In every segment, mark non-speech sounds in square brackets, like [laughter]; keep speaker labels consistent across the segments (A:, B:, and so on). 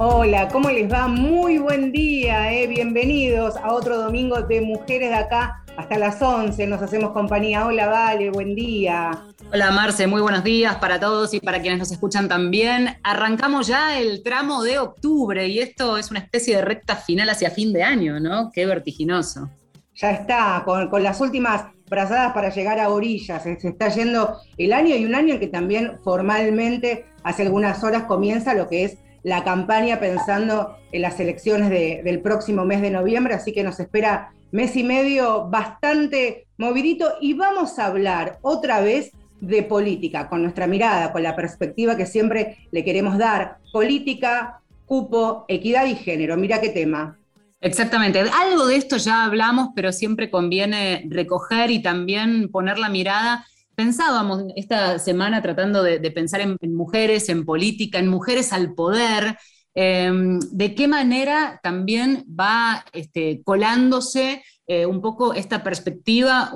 A: Hola, ¿cómo les va? Muy buen día, eh. bienvenidos a otro domingo de Mujeres de acá hasta las 11. Nos hacemos compañía. Hola, Vale, buen día.
B: Hola Marce, muy buenos días para todos y para quienes nos escuchan también. Arrancamos ya el tramo de octubre y esto es una especie de recta final hacia fin de año, ¿no? Qué vertiginoso.
A: Ya está, con, con las últimas brazadas para llegar a orillas. Se está yendo el año y un año en que también formalmente hace algunas horas comienza lo que es la campaña pensando en las elecciones del próximo mes de noviembre, así que nos espera mes y medio bastante movidito y vamos a hablar otra vez de política, con nuestra mirada, con la perspectiva que siempre le queremos dar. Política, cupo, equidad y género. Mira qué tema.
B: Exactamente. Algo de esto ya hablamos, pero siempre conviene recoger y también poner la mirada pensábamos esta semana tratando de, pensar en, mujeres, en política, en mujeres al poder, em, de qué manera también va este, colándose eh, un poco esta perspectiva,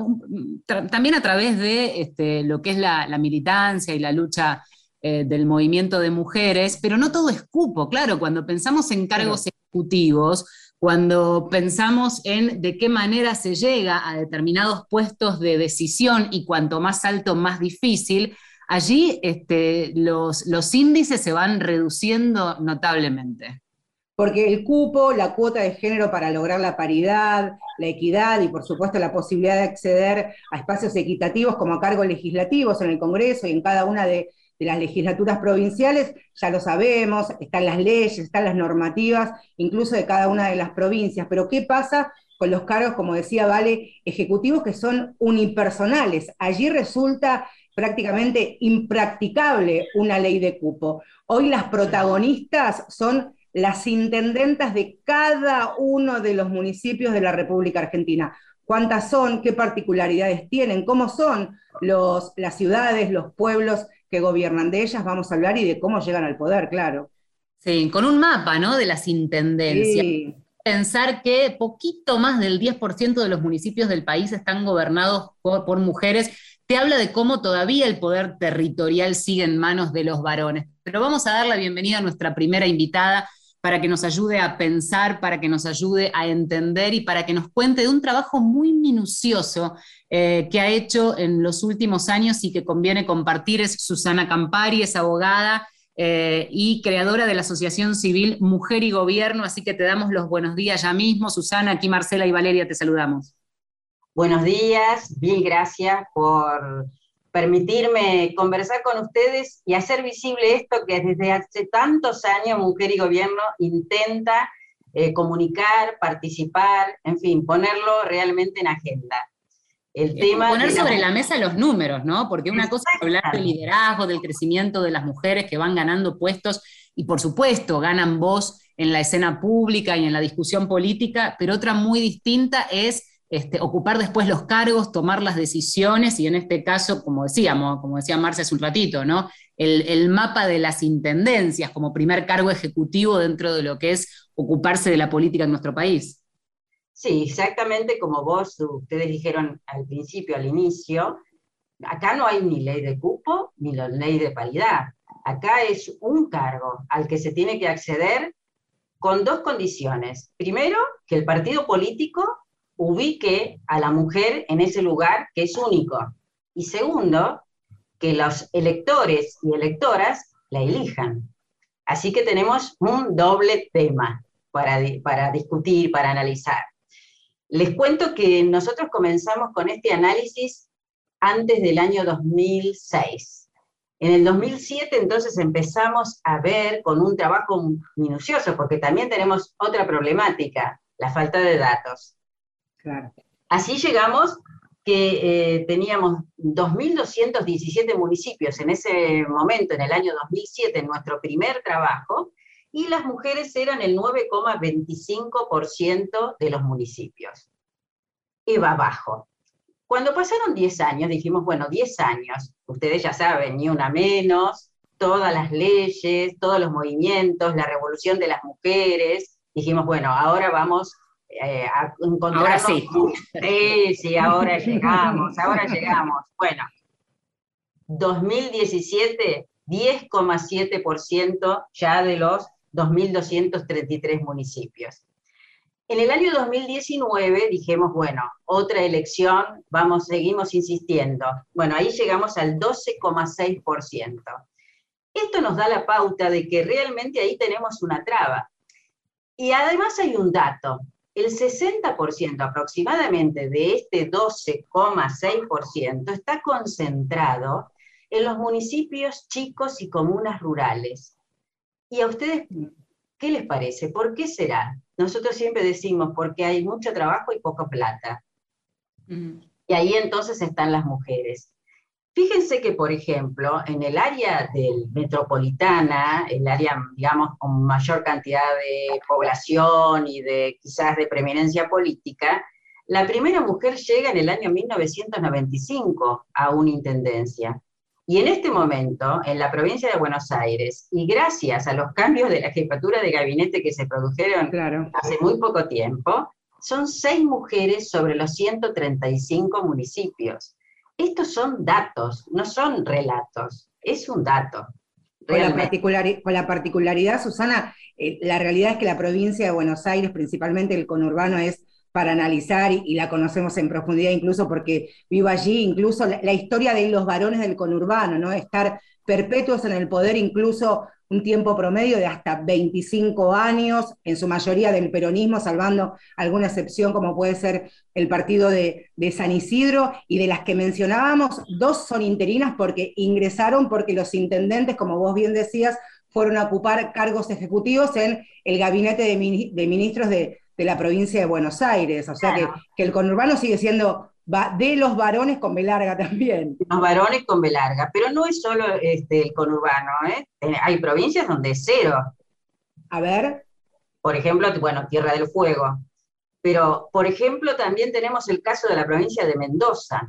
B: también a través de este, lo que es la, militancia y la lucha eh, del movimiento de mujeres, pero no todo es cupo, claro, cuando pensamos en cargos ejecutivos, cuando pensamos en de qué manera se llega a determinados puestos de decisión y cuanto más alto, más difícil, allí este, los, los índices se van reduciendo notablemente.
A: Porque el cupo, la cuota de género para lograr la paridad, la equidad y por supuesto la posibilidad de acceder a espacios equitativos como cargos legislativos en el Congreso y en cada una de, de las legislaturas provinciales, ya lo sabemos, están las leyes, están las normativas, incluso de cada una de las provincias, pero ¿qué pasa con los cargos, como decía Vale, ejecutivos que son unipersonales? Allí resulta prácticamente impracticable una ley de cupo. Hoy las protagonistas son las intendentas de cada uno de los municipios de la República Argentina. ¿Cuántas son? ¿Qué particularidades tienen? ¿Cómo son los, las ciudades, los pueblos que gobiernan. De ellas vamos a hablar y de cómo llegan al poder, claro.
B: Sí, con un mapa, ¿no? De las intendencias. Pensar que poquito más del 10% de los municipios del país están gobernados por, mujeres, te habla de cómo todavía el poder territorial sigue en manos de los varones. Pero vamos a dar la bienvenida a nuestra primera invitada para que nos ayude a pensar, para que nos ayude a entender y para que nos cuente de un trabajo muy minucioso eh, que ha hecho en los últimos años y que conviene compartir es Susana Campari, es abogada eh, y creadora de la Asociación Civil Mujer y Gobierno, así que te damos los buenos días ya mismo. Susana, aquí Marcela y Valeria te saludamos.
C: Buenos días, mil gracias por permitirme conversar con ustedes y hacer visible esto que desde hace tantos años Mujer y Gobierno intenta eh, comunicar, participar, en fin, ponerlo realmente en agenda.
B: El tema Poner sobre la mesa los números, ¿no? Porque una cosa es hablar del liderazgo, del crecimiento de las mujeres que van ganando puestos y por supuesto ganan voz en la escena pública y en la discusión política, pero otra muy distinta es este, ocupar después los cargos, tomar las decisiones y en este caso, como decíamos, como decía Marcia hace un ratito, ¿no? El, el, mapa de las intendencias como primer cargo ejecutivo dentro de lo que es ocuparse de la política en nuestro país.
C: Sí, exactamente como vos, ustedes dijeron al principio, al inicio, acá no hay ni ley de cupo ni la ley de paridad. Acá es un cargo al que se tiene que acceder con dos condiciones. Primero, que el partido político ubique a la mujer en ese lugar que es único. Y segundo, que los electores y electoras la elijan. Así que tenemos un doble tema para, para discutir, para analizar. Les cuento que nosotros comenzamos con este análisis antes del año 2006. En el 2007 entonces empezamos a ver con un trabajo minucioso, porque también tenemos otra problemática, la falta de datos. Así llegamos que eh, teníamos 2.217 municipios en ese momento, en el año 2007, en nuestro primer trabajo, y las mujeres eran el 9,25% de los municipios. Iba abajo. Cuando pasaron 10 años, dijimos, bueno, 10 años, ustedes ya saben, ni una menos, todas las leyes, todos los movimientos, la revolución de las mujeres, dijimos, bueno, ahora vamos eh, a.
B: Ahora sí.
C: Sí, sí, ahora [laughs] llegamos, ahora llegamos. Bueno, 2017, 10,7% ya de los 2.233 municipios. En el año 2019 dijimos, bueno, otra elección, vamos, seguimos insistiendo. Bueno, ahí llegamos al 12,6%. Esto nos da la pauta de que realmente ahí tenemos una traba. Y además hay un dato, el 60% aproximadamente de este 12,6% está concentrado en los municipios chicos y comunas rurales. ¿Y a ustedes qué les parece? ¿Por qué será? Nosotros siempre decimos porque hay mucho trabajo y poca plata. Y ahí entonces están las mujeres. Fíjense que, por ejemplo, en el área del metropolitana, el área, digamos, con mayor cantidad de población y de quizás de preeminencia política, la primera mujer llega en el año 1995 a una intendencia. Y en este momento, en la provincia de Buenos Aires, y gracias a los cambios de la jefatura de gabinete que se produjeron hace muy poco tiempo, son seis mujeres sobre los 135 municipios. Estos son datos, no son relatos, es un dato.
A: Con la, particularidad, Susana, eh, la realidad es que la provincia de Buenos Aires, principalmente el conurbano, es para analizar y, la conocemos en profundidad incluso porque vivo allí, incluso la, la, historia de los varones del conurbano, ¿no? Estar perpetuos en el poder incluso un tiempo promedio de hasta 25 años, en su mayoría del peronismo, salvando alguna excepción como puede ser el partido de, San Isidro, y de las que mencionábamos, dos son interinas porque ingresaron porque los intendentes, como vos bien decías, fueron a ocupar cargos ejecutivos en el gabinete de, ministros de, la provincia de Buenos Aires. O sea que, que el conurbano sigue siendo de los varones con B larga también.
C: Los varones con B larga, pero no es solo este, el conurbano, ¿eh? hay provincias donde es cero.
A: A ver.
C: Por ejemplo, bueno, Tierra del Fuego. Pero, por ejemplo, también tenemos el caso de la provincia de Mendoza.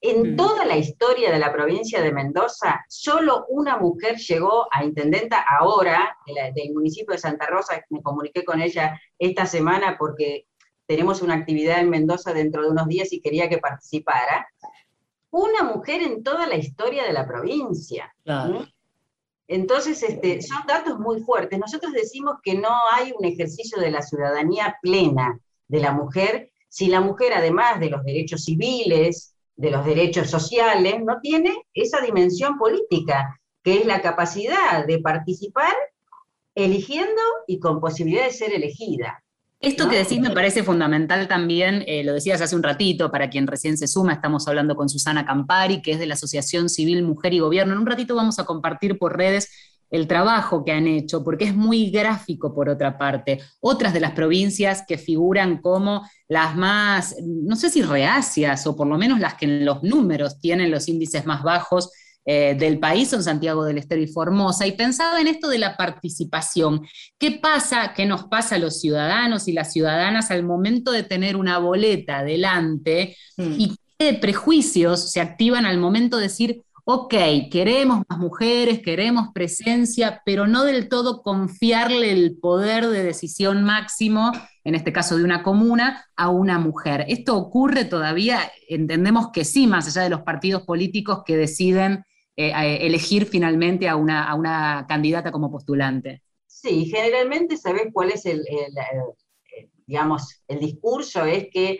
C: En mm. toda la historia de la provincia de Mendoza, solo una mujer llegó a intendenta ahora, del municipio de Santa Rosa, me comuniqué con ella esta semana porque tenemos una actividad en Mendoza dentro de unos días y quería que participara, una mujer en toda la historia de la provincia. Entonces, este, son datos muy fuertes. Nosotros decimos que no hay un ejercicio de la ciudadanía plena de la mujer si la mujer, además de los derechos civiles, de los derechos sociales, no tiene esa dimensión política, que es la capacidad de participar eligiendo y con posibilidad de ser elegida.
B: Esto que decís me parece fundamental también, eh, lo decías hace un ratito, para quien recién se suma, estamos hablando con Susana Campari, que es de la Asociación Civil Mujer y Gobierno. En un ratito vamos a compartir por redes el trabajo que han hecho, porque es muy gráfico por otra parte. Otras de las provincias que figuran como las más, no sé si reacias, o por lo menos las que en los números tienen los índices más bajos eh, del país son Santiago del Estero y Formosa, y pensaba en esto de la participación. ¿Qué pasa, qué nos pasa a los ciudadanos y las ciudadanas al momento de tener una boleta delante mm. y qué prejuicios se activan al momento de decir, ok, queremos más mujeres, queremos presencia, pero no del todo confiarle el poder de decisión máximo, en este caso de una comuna, a una mujer. ¿Esto ocurre todavía? Entendemos que sí, más allá de los partidos políticos que deciden eh, elegir finalmente a una, a una, candidata como postulante.
C: Sí, generalmente sabes cuál es el, digamos, el discurso, es que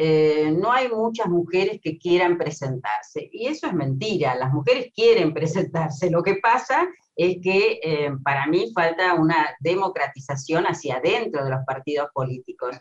C: eh, no hay muchas mujeres que quieran presentarse. Y eso es mentira, las mujeres quieren [laughs] presentarse. Lo que pasa es que eh, para mí falta una democratización hacia adentro de los partidos políticos.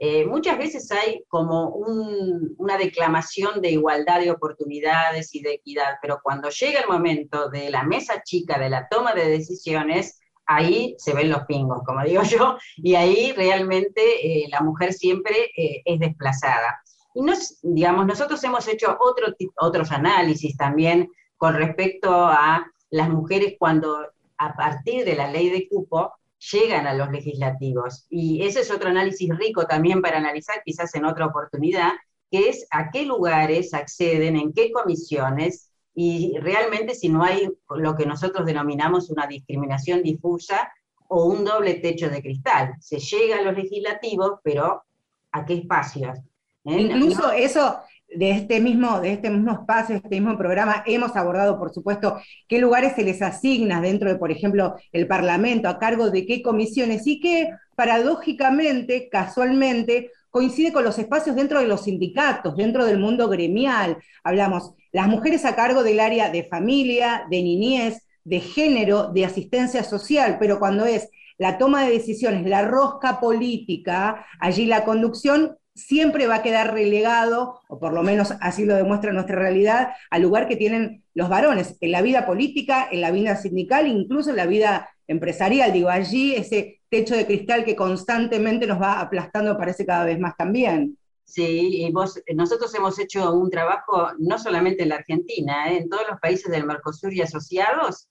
C: Eh, muchas veces hay como una declamación de igualdad de oportunidades y de equidad, pero cuando llega el momento de la mesa chica, de la toma de decisiones, ahí se ven los pingos, como digo [laughs] yo, y ahí realmente eh, la mujer siempre eh, es desplazada. Y nos, digamos, nosotros hemos hecho otro, otros análisis también con respecto a las mujeres cuando a partir de la ley de cupo llegan a los legislativos. Y ese es otro análisis rico también para analizar quizás en otra oportunidad, que es a qué lugares acceden, en qué comisiones, y realmente si no hay lo que nosotros denominamos una discriminación difusa o un doble techo de cristal. Se llega a los legislativos, pero ¿a qué espacios?
A: ¿Eh? Incluso eso, de este, mismo, de este mismo espacio, de este mismo programa, hemos abordado, por supuesto, qué lugares se les asigna dentro de, por ejemplo, el Parlamento, a cargo de qué comisiones, y que paradójicamente, casualmente, coincide con los espacios dentro de los sindicatos, dentro del mundo gremial. Hablamos, las mujeres a cargo del área de familia, de niñez, de género, de asistencia social, pero cuando es la toma de decisiones, la rosca política, allí la conducción siempre va a quedar relegado, o por lo menos así lo demuestra nuestra realidad, al lugar que tienen los varones, en la vida política, en la vida sindical, incluso en la vida empresarial. Digo, allí ese techo de cristal que constantemente nos va aplastando parece cada vez más también.
C: Sí, y vos, nosotros hemos hecho un trabajo no solamente en la Argentina, ¿eh? en todos los países del Mercosur y asociados,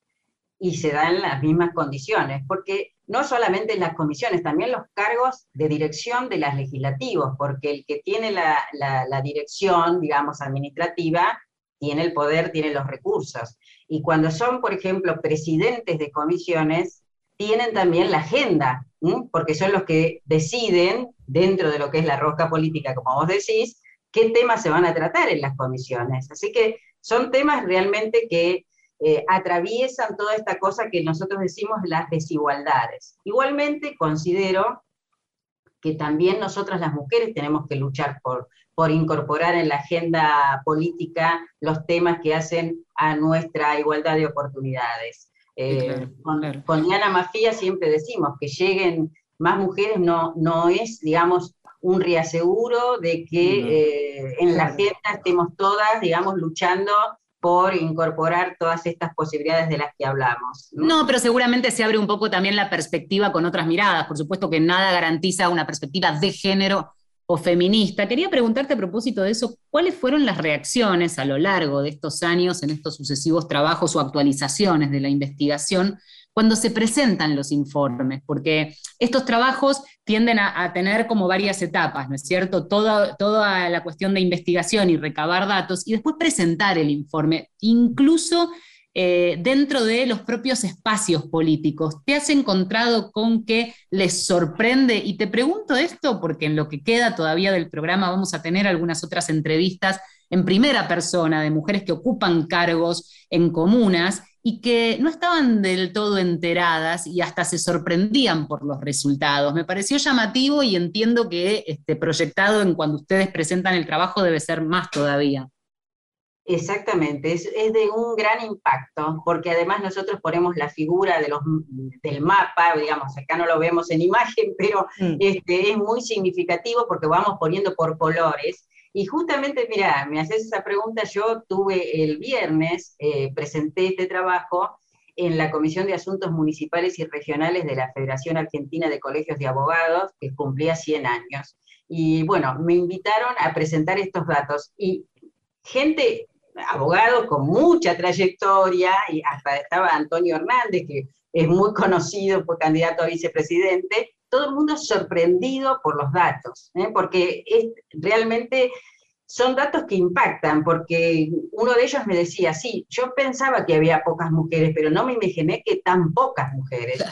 C: y se dan las mismas condiciones, porque no solamente en las comisiones, también los cargos de dirección de las legislativos, porque el que tiene la, la, dirección, digamos, administrativa, tiene el poder, tiene los recursos. Y cuando son, por ejemplo, presidentes de comisiones, tienen también la agenda, porque son los que deciden, dentro de lo que es la rosca política, como vos decís, qué temas se van a tratar en las comisiones. Así que son temas realmente que eh, atraviesan toda esta cosa que nosotros decimos las desigualdades. Igualmente considero que también nosotras las mujeres tenemos que luchar por, por incorporar en la agenda política los temas que hacen a nuestra igualdad de oportunidades. Eh, con, Diana Mafía siempre decimos que lleguen más mujeres no, no es, digamos, un reaseguro de que eh, en la agenda estemos todas, digamos, luchando por incorporar todas estas posibilidades de las que hablamos.
B: ¿no? pero seguramente se abre un poco también la perspectiva con otras miradas. Por supuesto que nada garantiza una perspectiva de género o feminista. Quería preguntarte a propósito de eso, ¿cuáles fueron las reacciones a lo largo de estos años en estos sucesivos trabajos o actualizaciones de la investigación cuando se presentan los informes, porque estos trabajos tienden a, tener como varias etapas, ¿no es cierto? Toda, toda la cuestión de investigación y recabar datos y después presentar el informe, incluso eh, dentro de los propios espacios políticos. ¿Te has encontrado con que les sorprende? Y te pregunto esto porque en lo que queda todavía del programa vamos a tener algunas otras entrevistas en primera persona de mujeres que ocupan cargos en comunas y que no estaban del todo enteradas y hasta se sorprendían por los resultados. Me pareció llamativo y entiendo que este, proyectado en cuando ustedes presentan el trabajo debe ser más todavía.
C: Exactamente, es, de un gran impacto, porque además nosotros ponemos la figura de los, del mapa, digamos, acá no lo vemos en imagen, pero mm. este, es muy significativo porque vamos poniendo por colores y justamente, mira, me haces esa pregunta, yo tuve el viernes, eh, presenté este trabajo en la Comisión de Asuntos Municipales y Regionales de la Federación Argentina de Colegios de Abogados, que cumplía 100 años. Y bueno, me invitaron a presentar estos datos. Y gente, abogado con mucha trayectoria, y hasta estaba Antonio Hernández, que es muy conocido por candidato a vicepresidente, todo el mundo sorprendido por los datos, ¿eh? porque es, realmente son datos que impactan, porque uno de ellos me decía, sí, yo pensaba que había pocas mujeres, pero no me imaginé que tan pocas mujeres.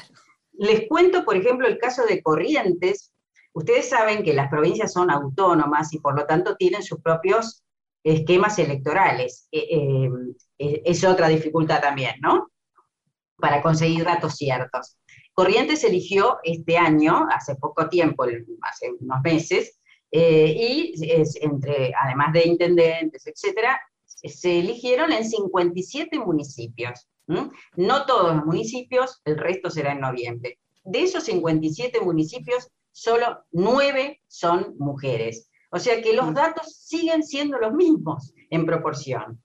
C: Les cuento, por ejemplo, el caso de Corrientes. Ustedes saben que las provincias son autónomas y por lo tanto tienen sus propios esquemas electorales. Eh, eh, es otra dificultad también, ¿no? Para conseguir datos ciertos. Corrientes eligió este año, hace poco tiempo, hace unos meses, eh, y entre, además de intendentes, etcétera, se eligieron en 57 municipios. No todos los municipios, el resto será en noviembre. De esos 57 municipios, solo 9 son mujeres. O sea que los datos siguen siendo los mismos en proporción.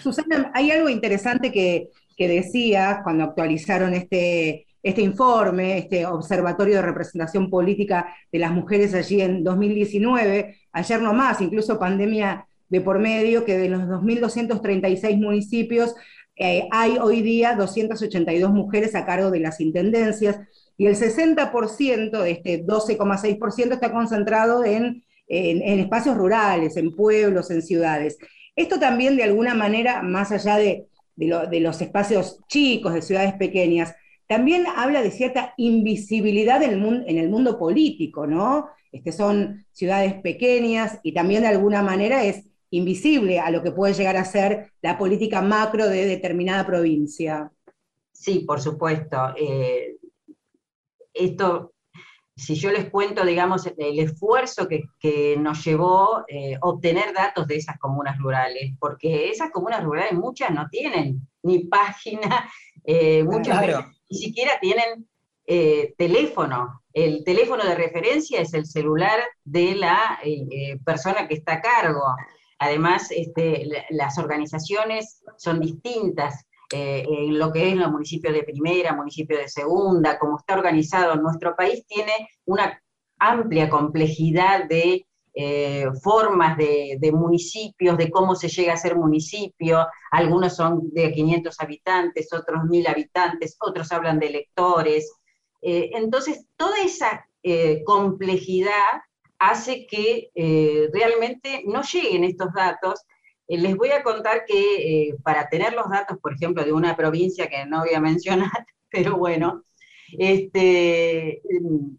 A: Susana, hay algo interesante que, que decías cuando actualizaron este, este informe, este Observatorio de Representación Política de las Mujeres allí en 2019, ayer nomás, incluso pandemia de por medio, que de los 2.236 municipios eh, hay hoy día 282 mujeres a cargo de las intendencias y el 60% de este 12,6% está concentrado en, en espacios rurales, en pueblos, en ciudades. Esto también de alguna manera, más allá de de, los espacios chicos, de ciudades pequeñas, también habla de cierta invisibilidad en el mundo, en el mundo político, ¿no? Este, son ciudades pequeñas y también de alguna manera es invisible a lo que puede llegar a ser la política macro de determinada provincia.
C: Sí, por supuesto. Eh, esto, si yo les cuento, digamos, el esfuerzo que, nos llevó eh, obtener datos de esas comunas rurales, porque esas comunas rurales muchas no tienen ni página, [laughs] eh, muchas ni siquiera tienen teléfono. El teléfono de referencia es el celular de la persona que está a cargo. Además, este, las organizaciones son distintas eh, en lo que es los municipios de primera, municipio de segunda, como está organizado nuestro país, tiene una amplia complejidad de eh, formas de, municipios, de cómo se llega a ser municipio. Algunos son de 500 habitantes, otros 1000 habitantes, otros hablan de electores. Eh, entonces, toda esa complejidad hace que eh, realmente no lleguen estos datos. Eh, les voy a contar que eh, para tener los datos, por ejemplo, de una provincia que no voy a [laughs] mencionar, pero bueno, este,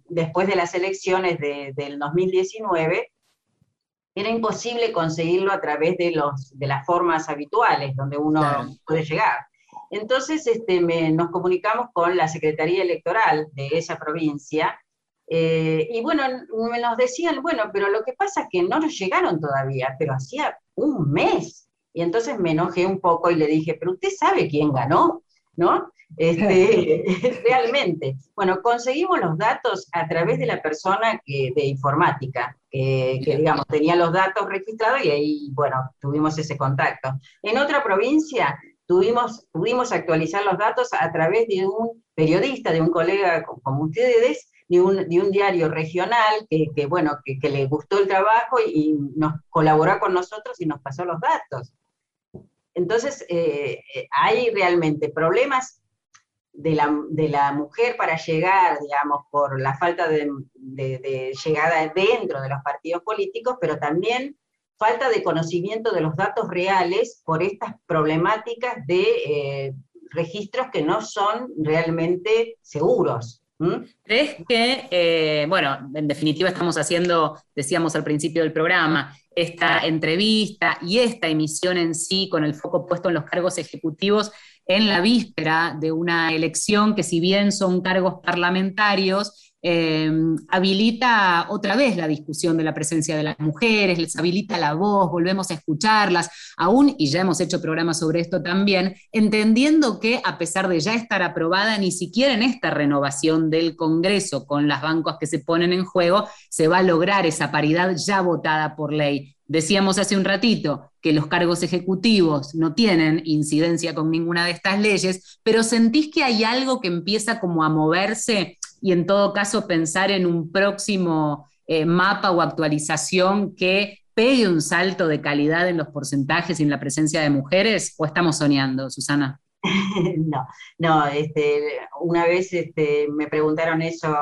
C: después de las elecciones del 2019, era imposible conseguirlo a través de, los, de las formas habituales donde uno puede llegar. Entonces este, nos comunicamos con la Secretaría Electoral de esa provincia eh, y bueno, me nos decían, bueno, pero lo que pasa es que no nos llegaron todavía, pero hacía un mes. Y entonces me enojé un poco y le dije, pero usted sabe quién ganó, ¿no? Este, [laughs] realmente. Bueno, conseguimos los datos a través de la persona que, de informática, que, que, digamos tenía los datos registrados y ahí, bueno, tuvimos ese contacto. En otra provincia tuvimos, pudimos actualizar los datos a través de un periodista, de un colega como ustedes, de un, diario regional que, bueno, que, le gustó el trabajo y, nos colaboró con nosotros y nos pasó los datos. Entonces, eh, hay realmente problemas de la, mujer para llegar, digamos, por la falta de, llegada dentro de los partidos políticos, pero también falta de conocimiento de los datos reales por estas problemáticas de eh, registros que no son realmente seguros.
B: ¿Mm? ¿Crees que, eh, bueno, en definitiva estamos haciendo, decíamos al principio del programa, esta entrevista y esta emisión en sí con el foco puesto en los cargos ejecutivos en la víspera de una elección que si bien son cargos parlamentarios, Em, habilita otra vez la discusión de la presencia de las mujeres, les habilita la voz, volvemos a escucharlas, aún, y ya hemos hecho programas sobre esto también, entendiendo que a pesar de ya estar aprobada, ni siquiera en esta renovación del Congreso con las bancos que se ponen en juego, se va a lograr esa paridad ya votada por ley. Decíamos hace un ratito que los cargos ejecutivos no tienen incidencia con ninguna de estas leyes, pero sentís que hay algo que empieza como a moverse y en todo caso pensar en un próximo eh, mapa o actualización que pegue un salto de calidad en los porcentajes y en la presencia de mujeres? ¿O estamos soñando, Susana? [laughs]
C: no, no, este, una vez este, me preguntaron eso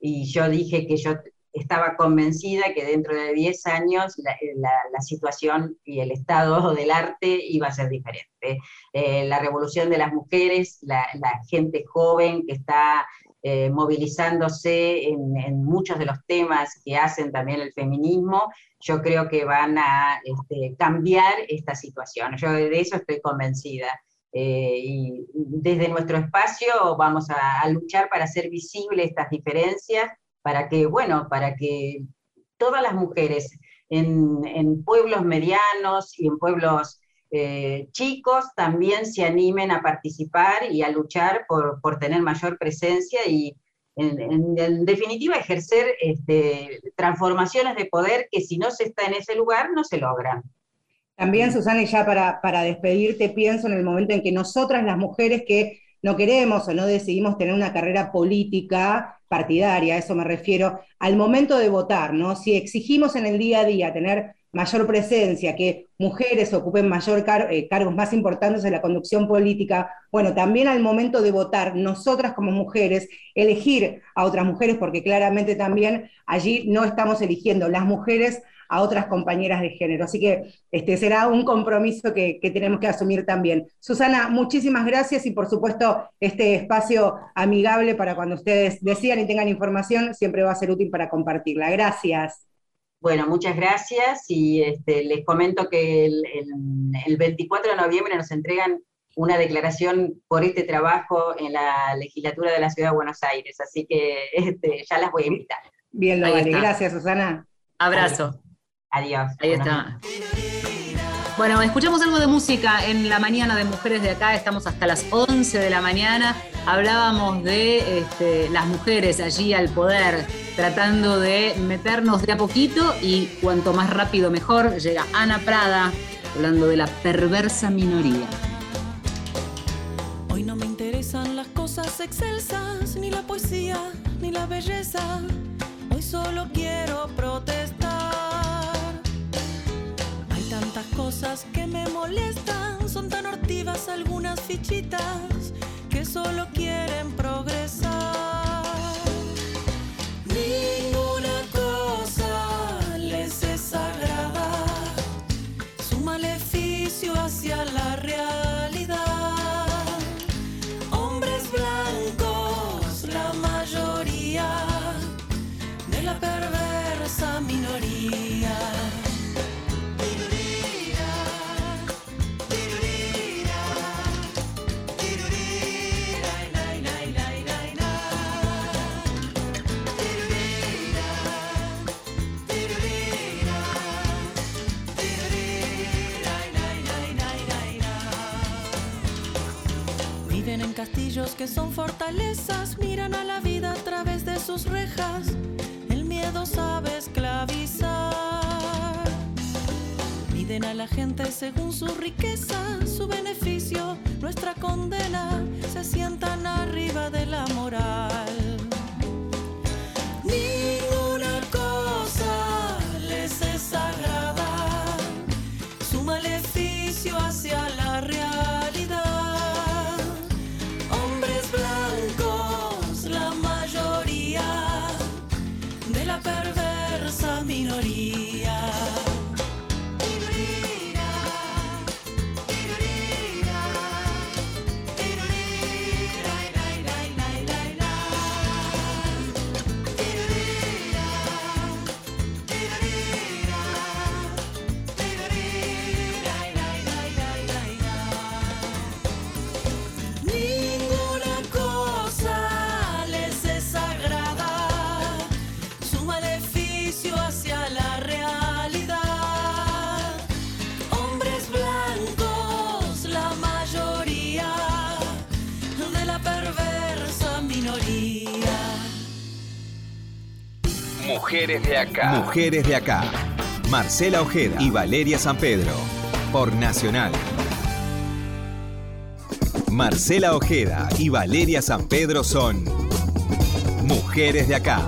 C: y yo dije que yo estaba convencida que dentro de 10 años la, situación y el estado del arte iba a ser diferente. Eh, la revolución de las mujeres, la, gente joven que está eh, movilizándose en, muchos de los temas que hacen también el feminismo, yo creo que van a este, cambiar esta situación. Yo de eso estoy convencida. Eh, y desde nuestro espacio vamos a, luchar para hacer visibles estas diferencias, para que, bueno, para que todas las mujeres en, en pueblos medianos y en pueblos eh, chicos también se animen a participar y a luchar por, tener mayor presencia y en, definitiva ejercer este, transformaciones de poder que si no se está en ese lugar no se logran.
A: También, Susana, y ya para, para despedirte, pienso en el momento en que nosotras las mujeres que no queremos o no decidimos tener una carrera política partidaria, a eso me refiero, al momento de votar, ¿no? Si exigimos en el día a día tener mayor presencia, que mujeres ocupen mayor eh, cargos más importantes en la conducción política, bueno, también al momento de votar, nosotras como mujeres, elegir a otras mujeres, porque claramente también allí no estamos eligiendo las mujeres a otras compañeras de género. Así que este será un compromiso que, que tenemos que asumir también. Susana, muchísimas gracias y por supuesto este espacio amigable para cuando ustedes decidan y tengan información siempre va a ser útil para compartirla. Gracias.
C: Bueno, muchas gracias y este, les comento que el, el, 24 de noviembre nos entregan una declaración por este trabajo en la legislatura de la Ciudad de Buenos Aires, así que este, ya las voy a invitar.
A: Bien, lo vale. Gracias, Susana.
B: Abrazo.
C: Adiós.
B: Ahí está. Bueno, escuchamos algo de música en la mañana de Mujeres de Acá, estamos hasta las 11 de la mañana. Hablábamos de este, las mujeres allí al poder, tratando de meternos de a poquito y cuanto más rápido mejor. Llega Ana Prada hablando de la perversa minoría.
D: Hoy no me interesan las cosas excelsas, ni la poesía, ni la belleza. Hoy solo quiero protestar tantas cosas que me molestan, son tan hortivas algunas fichitas que solo quieren progresar. Que son fortalezas, miran a la vida a través de sus rejas. El miedo sabe esclavizar. Miden a la gente según su riqueza, su beneficio, nuestra condena. Se sientan arriba de la moral.
E: Acá. Mujeres de acá. Marcela Ojeda y Valeria San Pedro. Por Nacional. Marcela Ojeda y Valeria San Pedro son Mujeres de acá.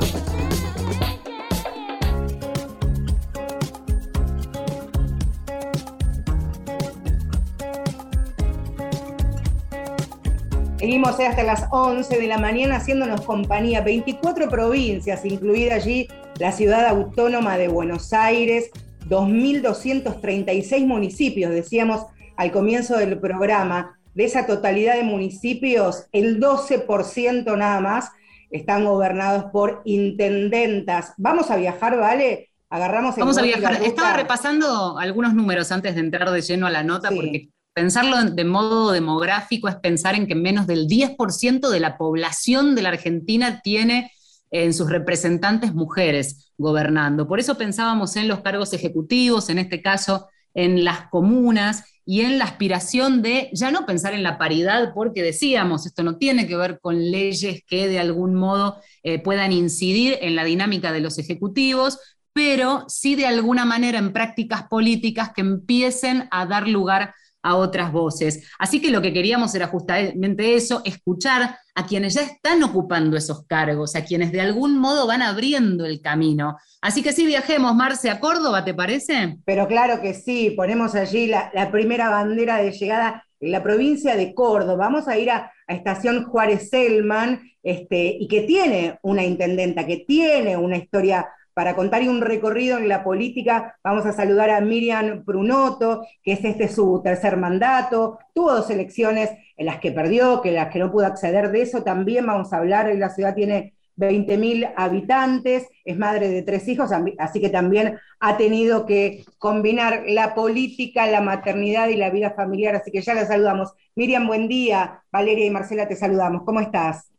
A: Seguimos hasta las 11 de la mañana haciéndonos compañía. 24 provincias, incluida allí la ciudad autónoma de Buenos Aires, 2.236 municipios, decíamos al comienzo del programa. De esa totalidad de municipios, el 12% nada más están gobernados por intendentas. Vamos a viajar, ¿vale?
B: Agarramos Vamos a viajar. Estaba repasando algunos números antes de entrar de lleno a la nota, porque Pensarlo de modo demográfico es pensar en que menos del 10% de la población de la Argentina tiene en sus representantes mujeres gobernando. Por eso pensábamos en los cargos ejecutivos, en este caso en las comunas y en la aspiración de ya no pensar en la paridad, porque decíamos, esto no tiene que ver con leyes que de algún modo eh, puedan incidir en la dinámica de los ejecutivos, pero sí de alguna manera en prácticas políticas que empiecen a dar lugar a otras voces. Así que lo que queríamos era justamente eso, escuchar a quienes ya están ocupando esos cargos, a quienes de algún modo van abriendo el camino. Así que sí, viajemos, Marce, a Córdoba, ¿te parece?
A: Pero claro que sí, ponemos allí la, primera bandera de llegada en la provincia de Córdoba. Vamos a ir a, Estación Juárez Selman, este, y que tiene una intendenta, que tiene una historia para contar un recorrido en la política, vamos a saludar a Miriam Prunoto, que es este su tercer mandato, tuvo dos elecciones en las que perdió, que las que no pudo acceder de eso, también vamos a hablar, la ciudad tiene 20.000 habitantes, es madre de tres hijos, así que también ha tenido que combinar la política, la maternidad y la vida familiar, así que ya la saludamos. Miriam, buen día. Valeria y Marcela, te saludamos. ¿Cómo estás?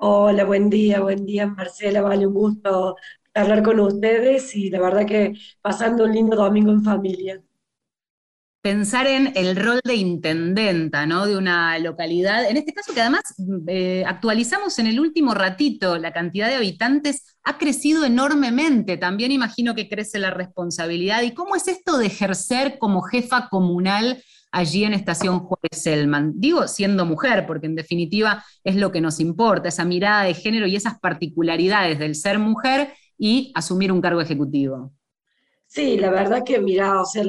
F: Hola, buen día, buen día Marcela, vale un gusto hablar con ustedes y la verdad que pasando un lindo domingo en familia
B: pensar en el rol de intendenta, ¿no? De una localidad, en este caso que además eh, actualizamos en el último ratito, la cantidad de habitantes ha crecido enormemente, también imagino que crece la responsabilidad. ¿Y cómo es esto de ejercer como jefa comunal allí en Estación Juárez Selman? Digo, siendo mujer, porque en definitiva es lo que nos importa, esa mirada de género y esas particularidades del ser mujer y asumir un cargo ejecutivo.
F: Sí, la verdad que, mira, o sea,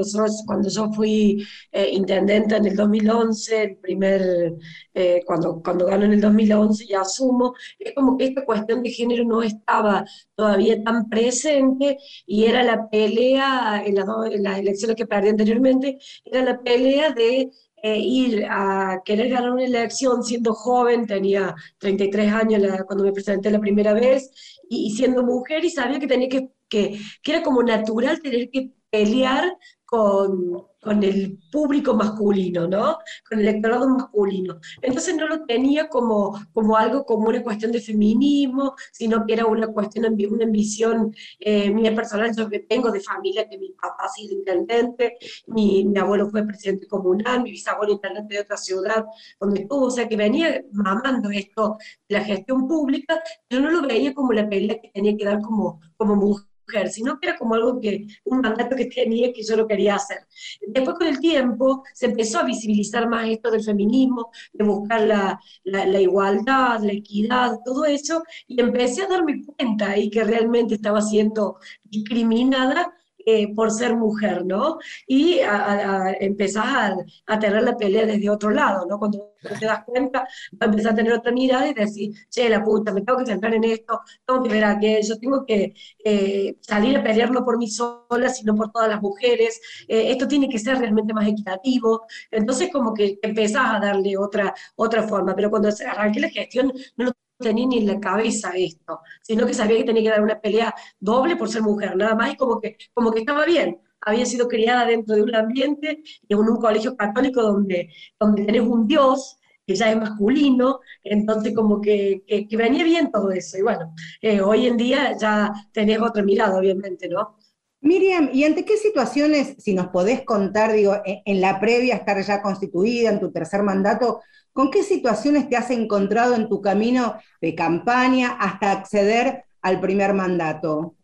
F: cuando yo fui eh, intendente en el 2011, el primer, eh, cuando, cuando gano en el 2011 y asumo, es como que esta cuestión de género no estaba todavía tan presente y era la pelea, en, en las elecciones que perdí anteriormente, era la pelea de eh, ir a querer ganar una elección siendo joven, tenía 33 años cuando me presenté la primera vez, y, siendo mujer y sabía que tenía que, que, que era como natural tener que pelear con, con el público masculino, ¿no? Con el electorado masculino. Entonces no lo tenía como, como algo, como una cuestión de feminismo, sino que era una cuestión, una ambición eh, mía personal, yo que tengo de familia, que mi papá ha sido intendente, mi, mi abuelo fue presidente comunal, mi bisabuelo intendente de otra ciudad donde estuvo, o sea que venía mamando esto, la gestión pública, yo no lo veía como la pelea que tenía que dar como, como mujer sino que era como algo que, un mandato que tenía que yo lo quería hacer. Después con el tiempo se empezó a visibilizar más esto del feminismo, de buscar la, la, la igualdad, la equidad, todo eso, y empecé a darme cuenta y que realmente estaba siendo discriminada eh, por ser mujer, ¿no? Y a, empezás a, tener la pelea desde otro lado, ¿no? Cuando te das cuenta, empezás a tener otra mirada y decir, che, la puta, me tengo que centrar en esto, tengo que ver aquello, tengo que eh, salir a pelear no por mí sola, sino por todas las mujeres, eh, esto tiene que ser realmente más equitativo, entonces como que empezás a darle otra, otra forma, pero cuando arranqué la gestión no lo tenía ni en la cabeza esto, sino que sabía que tenía que dar una pelea doble por ser mujer, nada más, y como que, como que estaba bien. Había sido criada dentro de un ambiente en un colegio católico donde, donde tenés un Dios que ya es masculino, entonces como que, que, venía bien todo eso. Y bueno, eh, hoy en día ya tenés otra mirada, obviamente, ¿no?
A: Miriam, ¿y ante qué situaciones, si nos podés contar, digo, en, la previa estar ya constituida, en tu tercer mandato, ¿con qué situaciones te has encontrado en tu camino de campaña hasta acceder al primer mandato?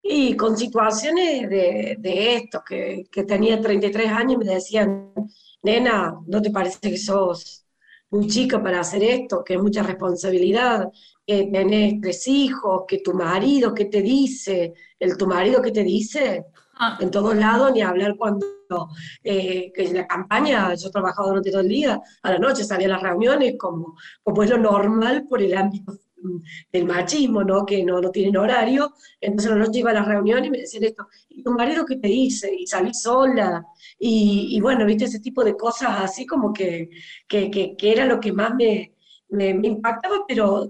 F: Y con situaciones de, esto, que, que, tenía 33 años y me decían, nena, ¿no te parece que sos muy chica para hacer esto? Que es mucha responsabilidad, que tenés tres hijos, que tu marido, ¿qué te dice? El tu marido, ¿qué te dice? Ah. En todos lados, ni hablar cuando eh, que la campaña yo trabajaba durante todo el día, a la noche salía a las reuniones como, como es lo normal por el ámbito del machismo, ¿no? que no, no tienen horario, entonces a la noche iba a las reuniones y me decían esto, ¿y tu marido qué te dice? Y salí sola, y, y bueno, viste, ese tipo de cosas así como que, que, que, que era lo que más me, me, impactaba, pero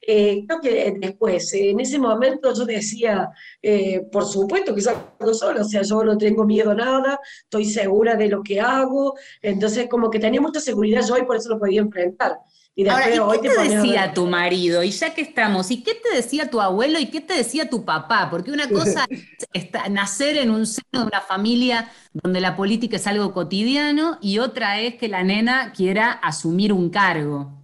F: eh, creo que después, en ese momento yo decía, eh, por supuesto que salgo solo, o sea, yo no tengo miedo a nada, estoy segura de lo que hago, entonces como que tenía mucha seguridad yo y por eso lo podía enfrentar.
B: Y Ahora, ¿y qué te, decía tu marido? Y ya que estamos, ¿y qué te decía tu abuelo y qué te decía tu papá? Porque una cosa [laughs] es nacer en un seno de una familia donde la política es algo cotidiano y otra es que la nena quiera asumir un cargo.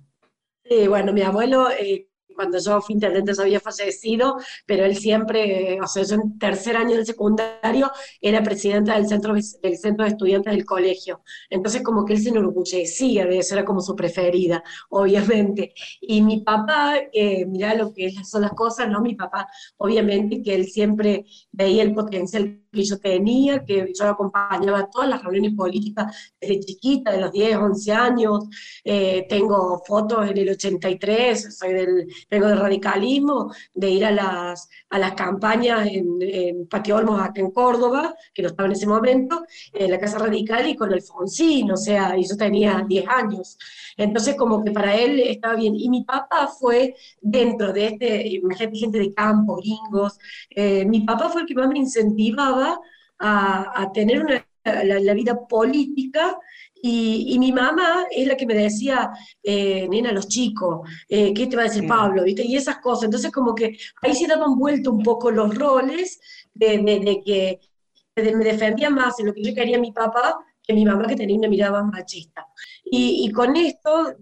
F: Sí, bueno, mi abuelo, eh, cuando yo fui intendente ya había fallecido, pero él siempre, o sea, yo en tercer año del secundario era presidenta del centro, del centro de estudiantes del colegio. Entonces como que él se enorgullecía de eso, era como su preferida, obviamente. Y mi papá, eh, lo que son las cosas, ¿no? Mi papá, obviamente que él siempre veía el potencial que yo tenía, que yo acompañaba a todas las reuniones políticas desde chiquita, de los 10, 11 años. Eh, tengo fotos en el 83, soy del, vengo del radicalismo, de ir a las, a las campañas en, en Patio Olmos, acá en Córdoba, que no estaba en ese momento, en la Casa Radical y con Alfonsín, o sea, y yo tenía 10 años. Entonces, como que para él estaba bien. Y mi papá fue dentro de este, imagínate, gente de campo, gringos, eh, mi papá fue el que más me incentivaba a, a tener una, la, la, vida política y, y, mi mamá es la que me decía, eh, nena, los chicos, eh, ¿qué te va a decir Pablo? ¿Viste? Y esas cosas. Entonces, como que ahí se daban vuelto un poco los roles de, de, de que de, me defendía más en lo que yo quería mi papá que mi mamá que tenía una mirada más machista. Y, y con esto,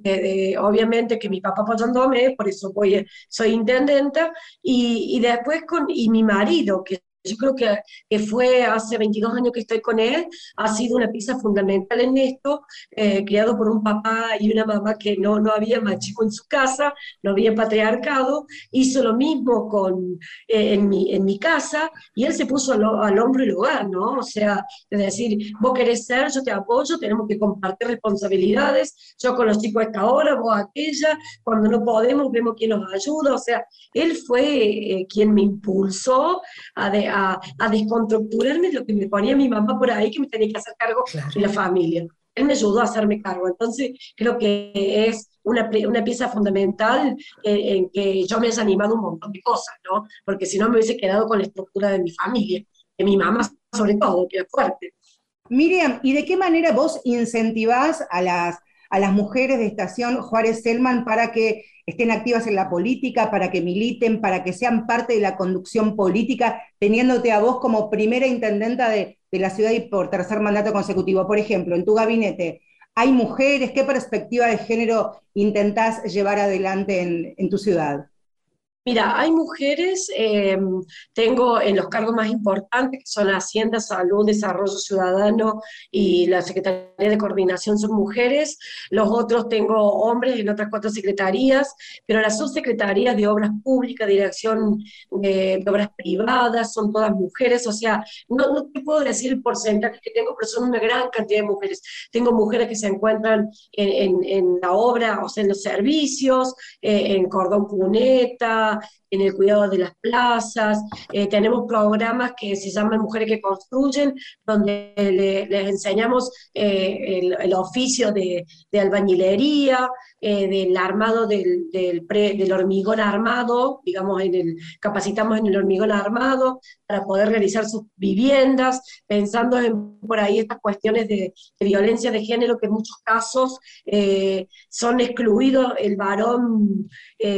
F: obviamente que mi papá apoyándome, por eso voy, soy intendenta, y, y después con, y mi marido, que yo creo que, que, fue hace 22 años que estoy con él, ha sido una pieza fundamental en esto, eh, criado por un papá y una mamá que no, no había machismo en su casa, no había patriarcado, hizo lo mismo con, eh, en, mi, en mi casa y él se puso al, al hombro el hogar, ¿no? O sea, es decir, vos querés ser, yo te apoyo, tenemos que compartir responsabilidades, yo con los chicos esta hora, vos aquella, cuando no podemos vemos quién nos ayuda, o sea, él fue eh, quien me impulsó a, de, a, a descontracturarme lo que me ponía mi mamá por ahí, que me tenía que hacer cargo claro. de la familia. Él me ayudó a hacerme cargo. Entonces, creo que es una, una pieza fundamental en, en, que yo me he animado un montón de cosas, ¿no? Porque si no me hubiese quedado con la estructura de mi familia, de mi mamá sobre todo, que es fuerte.
A: Miriam, ¿y de qué manera vos incentivás a las, a las mujeres de Estación Juárez Selman para que estén activas en la política, para que militen, para que sean parte de la conducción política, teniéndote a vos como primera intendenta de, de la ciudad y por tercer mandato consecutivo. Por ejemplo, en tu gabinete, ¿hay mujeres? ¿Qué perspectiva de género intentás llevar adelante en, en tu ciudad?
F: Mira, hay mujeres, eh, tengo en los cargos más importantes, que son Hacienda, Salud, Desarrollo Ciudadano y la Secretaría de Coordinación son mujeres, los otros tengo hombres en otras cuatro secretarías, pero las subsecretarías de Obras Públicas, Dirección de, Obras Privadas, son todas mujeres, o sea, no, te puedo decir el porcentaje que tengo, pero son una gran cantidad de mujeres. Tengo mujeres que se encuentran en, en, en la obra, o sea, en los servicios, eh, en Cordón Cuneta, en el cuidado de las plazas, eh, tenemos programas que se llaman Mujeres que Construyen, donde le, les enseñamos eh, el, oficio de, albañilería, eh, del armado del, hormigón armado, digamos, capacitamos en el hormigón armado para poder realizar sus viviendas, pensando en por ahí estas cuestiones de, violencia de género que en muchos casos son excluidos, el varón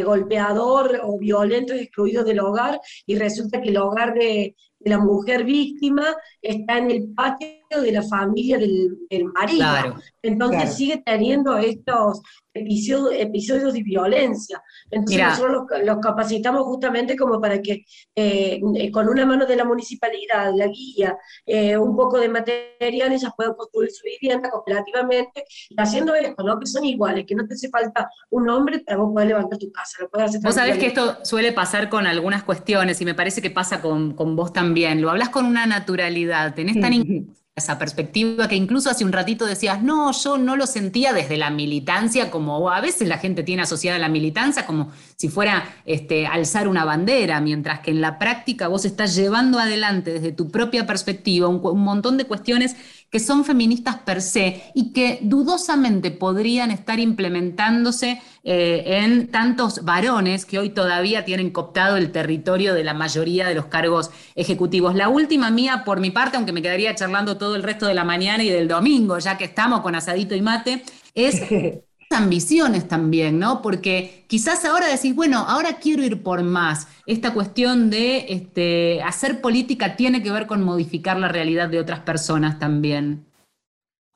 F: golpeador o violento es excluido del hogar y resulta que el hogar de, de la mujer víctima está en el patio de la familia del, del marido. Claro, Entonces claro. sigue teniendo estos episodios, episodios de violencia. Entonces nosotros los, los, capacitamos justamente como para que eh, con una mano de la municipalidad, la guía, eh, un poco de material, ellas puedan construir su vivienda cooperativamente, haciendo esto, ¿no? que son iguales, que no te hace falta un hombre para vos poder levantar tu casa. Lo hacer
B: vos sabés que esto suele pasar con algunas cuestiones y me parece que pasa con, con vos también. Lo hablas con una naturalidad, tenés tan [laughs] esa perspectiva que incluso hace un ratito decías, no, yo no lo sentía desde la militancia, como a veces la gente tiene asociada la militancia como si fuera este, alzar una bandera, mientras que en la práctica vos estás llevando adelante desde tu propia perspectiva un, montón de cuestiones que son feministas per se y que dudosamente podrían estar implementándose eh, en tantos varones que hoy todavía tienen cooptado el territorio de la mayoría de los cargos ejecutivos. La última mía, por mi parte, aunque me quedaría charlando todo el resto de la mañana y del domingo, ya que estamos con asadito y mate, es [laughs] ambiciones también, ¿no? Porque quizás ahora decís, bueno, ahora quiero ir por más. Esta cuestión de este, hacer política tiene que ver con modificar la realidad de otras personas también.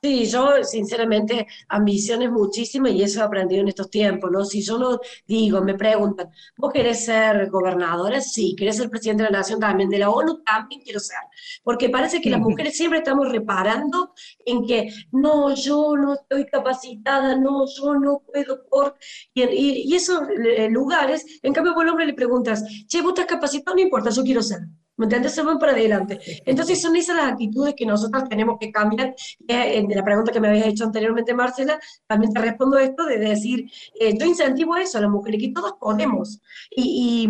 F: Sí, yo sinceramente ambiciones muchísimas y eso he aprendido en estos tiempos, ¿no? Si yo lo digo, me preguntan, ¿vos querés ser gobernadora? Sí, ¿querés ser presidente de la nación también? De la ONU también quiero ser, porque parece que las mujeres siempre estamos reparando en que no, yo no estoy capacitada, no, yo no puedo por... Y, y, y esos lugares, en cambio vos al hombre le preguntas, che, vos estás capacitado, no importa, yo quiero ser. ¿Me entiendes? Se van para adelante. Entonces son esas las actitudes que nosotros tenemos que cambiar. Eh, de la pregunta que me habías hecho anteriormente, Marcela, también te respondo esto de decir, eh, yo incentivo eso a las mujeres, que todos podemos. Y,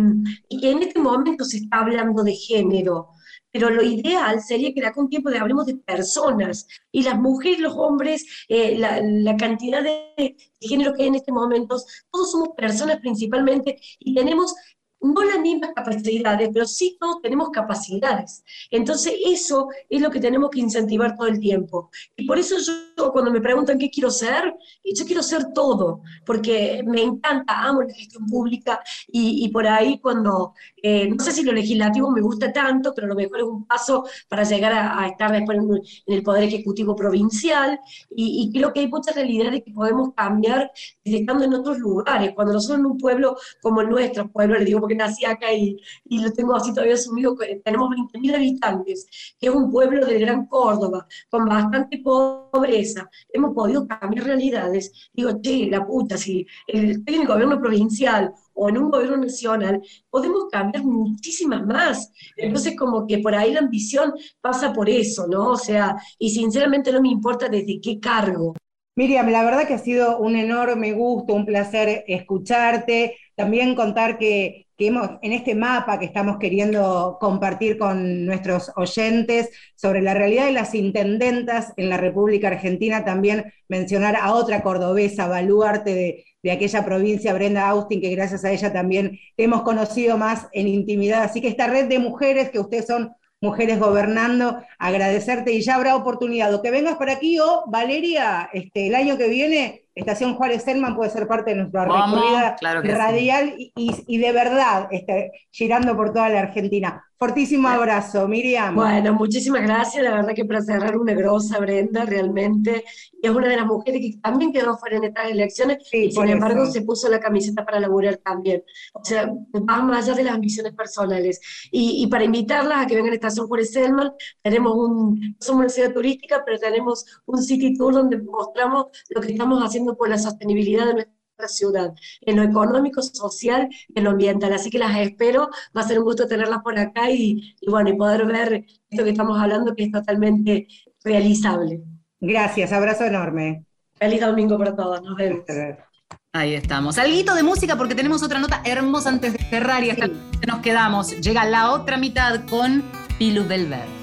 F: y, y que en este momento se está hablando de género pero lo ideal sería que de acá un tiempo de hablemos de personas, y las mujeres, los hombres, eh, la, la, cantidad de, de género que hay en este momento, todos somos personas principalmente, y tenemos no las mismas capacidades, pero sí todos tenemos capacidades. Entonces eso es lo que tenemos que incentivar todo el tiempo. Y por eso yo cuando me preguntan qué quiero ser, yo quiero ser todo, porque me encanta, amo la gestión pública y, y por ahí cuando, eh, no sé si lo legislativo me gusta tanto, pero a lo mejor es un paso para llegar a, a estar después en, en, el Poder Ejecutivo Provincial y, y, creo que hay muchas realidades que podemos cambiar estando en otros lugares. Cuando nosotros en un pueblo como el nuestro, pueblo, le digo porque nací acá y, lo tengo así todavía asumido, tenemos 20.000 habitantes, que es un pueblo del Gran Córdoba, con bastante pobreza, hemos podido cambiar realidades. Digo, che, la puta, si estoy en el gobierno provincial o en un gobierno nacional, podemos cambiar muchísimas más. Entonces, como que por ahí la ambición pasa por eso, ¿no? O sea, y sinceramente no me importa desde qué cargo.
A: Miriam, la verdad que ha sido un enorme gusto, un placer escucharte, también contar que, que hemos, en este mapa que estamos queriendo compartir con nuestros oyentes sobre la realidad de las intendentas en la República Argentina, también mencionar a otra cordobesa, baluarte de, de aquella provincia, Brenda Austin, que gracias a ella también hemos conocido más en intimidad. Así que esta red de mujeres que ustedes son Mujeres Gobernando, agradecerte y ya habrá oportunidad o que vengas por aquí o Valeria, este, el año que viene, Estación Juárez Selman puede ser parte de nuestra
G: Vamos,
A: recorrida
G: claro
A: radial y, y, y de verdad, este, girando por toda la Argentina. Fortísimo abrazo, Miriam.
F: Bueno, muchísimas gracias. La verdad que para cerrar una grosa, Brenda, realmente. Es una de las mujeres que también quedó fuera en estas elecciones
A: Sí,
F: y sin embargo
A: eso.
F: se puso la camiseta para laburar también. O sea, va más allá de las ambiciones personales. Y, y para invitarlas a que vengan a Estación Juárez Selman, tenemos un, somos una ciudad turística, pero tenemos un city tour donde mostramos lo que estamos haciendo por la sostenibilidad de nuestra ciudad, en lo económico, social y en lo ambiental. Así que las espero, va a ser un gusto tenerlas por acá y, y bueno, y poder ver esto que estamos hablando que es totalmente realizable.
A: Gracias, abrazo enorme.
F: Feliz domingo para todos, nos vemos.
G: Ahí estamos. Alguito de música porque tenemos otra nota hermosa antes de cerrar y hasta
A: Sí.
G: que nos quedamos. Llega la otra mitad con Pilu Belver.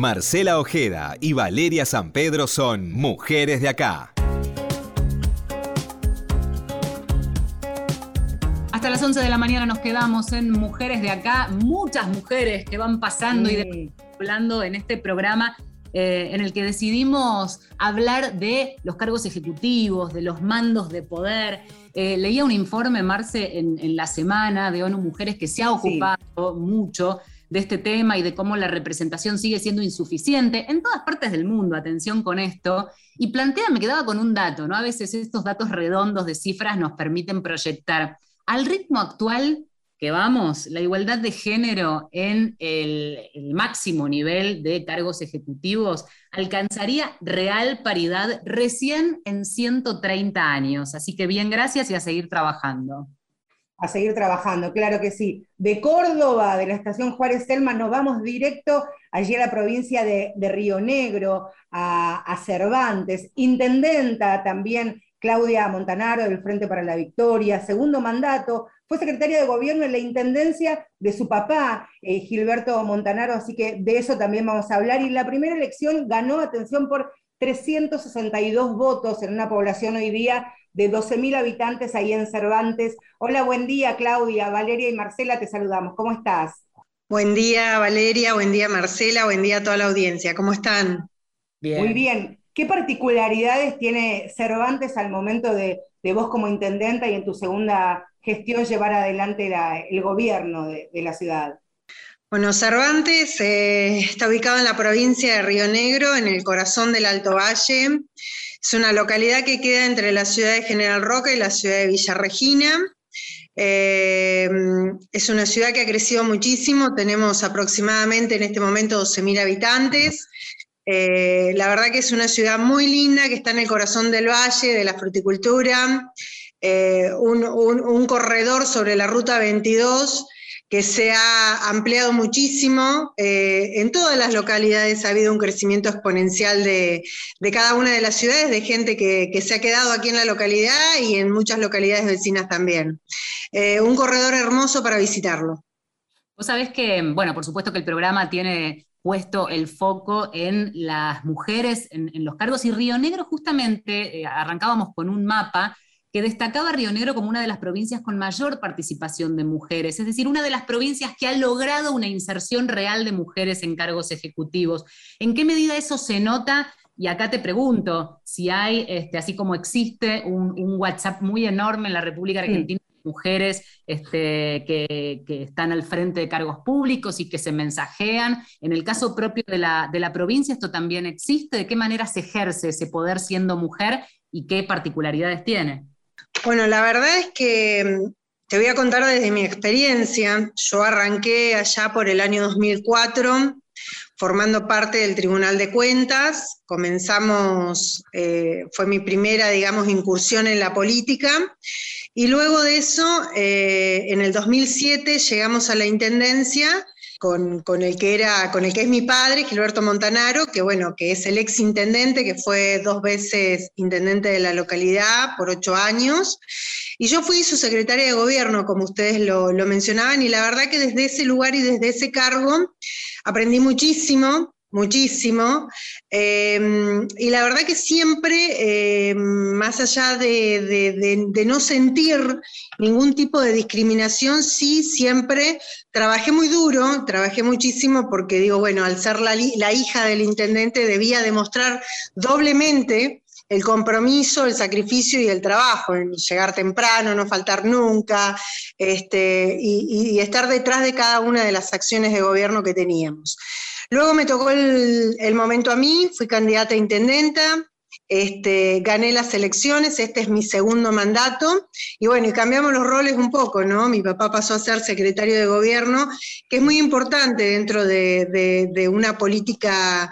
E: Marcela Ojeda y Valeria San Pedro son mujeres de acá.
B: Hasta las 11 de la mañana nos quedamos en Mujeres de Acá, muchas mujeres que van pasando y hablando en este programa eh, en el que decidimos hablar de los cargos ejecutivos, de los mandos de poder. Eh, leía un informe, Marce, en, en la semana de ONU Mujeres que se ha ocupado mucho de este tema y de cómo la representación sigue siendo insuficiente en todas partes del mundo, atención con esto, y plantea, me quedaba con un dato, ¿no? A veces estos datos redondos de cifras nos permiten proyectar. Al ritmo actual que vamos, la igualdad de género en el, el máximo nivel de cargos ejecutivos alcanzaría real paridad recién en 130 años. Así que bien, gracias y a seguir trabajando.
A: A seguir trabajando, claro que sí. De Córdoba, de la estación Juárez Selma, nos vamos directo allí a la provincia de, Río Negro, a, a Cervantes. Intendenta también Claudia Montanaro del Frente para la Victoria, segundo mandato, fue secretaria de gobierno en la intendencia de su papá, eh, Gilberto Montanaro, así que de eso también vamos a hablar. Y la primera elección ganó, atención, por 362 votos en una población hoy día de 12.000 habitantes ahí en Cervantes. Hola, buen día, Claudia, Valeria y Marcela, te saludamos. ¿Cómo estás?
H: Buen día, Valeria, buen día, Marcela, buen día a toda la audiencia. ¿Cómo están?
B: Bien.
A: Muy bien. ¿Qué particularidades tiene Cervantes al momento de, de vos como intendenta y en tu segunda gestión llevar adelante la, el gobierno de, de, la ciudad?
H: Bueno, Cervantes eh, está ubicado en la provincia de Río Negro, en el corazón del Alto Valle. Es una localidad que queda entre la ciudad de General Roca y la ciudad de Villa Regina. Eh, es una ciudad que ha crecido muchísimo, tenemos aproximadamente en este momento 12.000 habitantes. Eh, la verdad que es una ciudad muy linda que está en el corazón del valle, de la fruticultura, eh, un, un, un, corredor sobre la ruta 22 que se ha ampliado muchísimo. Eh, en todas las localidades ha habido un crecimiento exponencial de, de cada una de las ciudades, de gente que, que, se ha quedado aquí en la localidad y en muchas localidades vecinas también. Eh, un corredor hermoso para visitarlo.
B: Vos sabés que, bueno, por supuesto que el programa tiene puesto el foco en las mujeres, en, los cargos, y Río Negro justamente, eh, arrancábamos con un mapa que destacaba Río Negro como una de las provincias con mayor participación de mujeres, es decir, una de las provincias que ha logrado una inserción real de mujeres en cargos ejecutivos. ¿En qué medida eso se nota? Y acá te pregunto si hay, este, así como existe un, un, WhatsApp muy enorme en la República Argentina, sí. mujeres este, que, que, están al frente de cargos públicos y que se mensajean. En el caso propio de la, de la provincia, ¿esto también existe? ¿De qué manera se ejerce ese poder siendo mujer y qué particularidades tiene?
H: Bueno, la verdad es que te voy a contar desde mi experiencia. Yo arranqué allá por el año 2004 formando parte del Tribunal de Cuentas. Comenzamos, eh, fue mi primera, digamos, incursión en la política. Y luego de eso, eh, en el 2007, llegamos a la Intendencia con, el que era, con el que es mi padre, Gilberto Montanaro, que bueno, que es el ex intendente, que fue dos veces intendente de la localidad por ocho años. Y yo fui su secretaria de gobierno, como ustedes lo, lo mencionaban, y la verdad que desde ese lugar y desde ese cargo aprendí muchísimo, muchísimo, eh, y la verdad que siempre, eh, más allá de, no sentir ningún tipo de discriminación, sí, siempre trabajé muy duro, trabajé muchísimo porque digo, bueno, al ser la, hija del intendente debía demostrar doblemente el compromiso, el sacrificio y el trabajo, en llegar temprano, no faltar nunca, este, y, estar detrás de cada una de las acciones de gobierno que teníamos. Luego me tocó el, momento a mí, fui candidata a intendenta, este, gané las elecciones, este es mi segundo mandato, y bueno, y cambiamos los roles un poco, ¿no? Mi papá pasó a ser secretario de gobierno, que es muy importante dentro de, de, de una política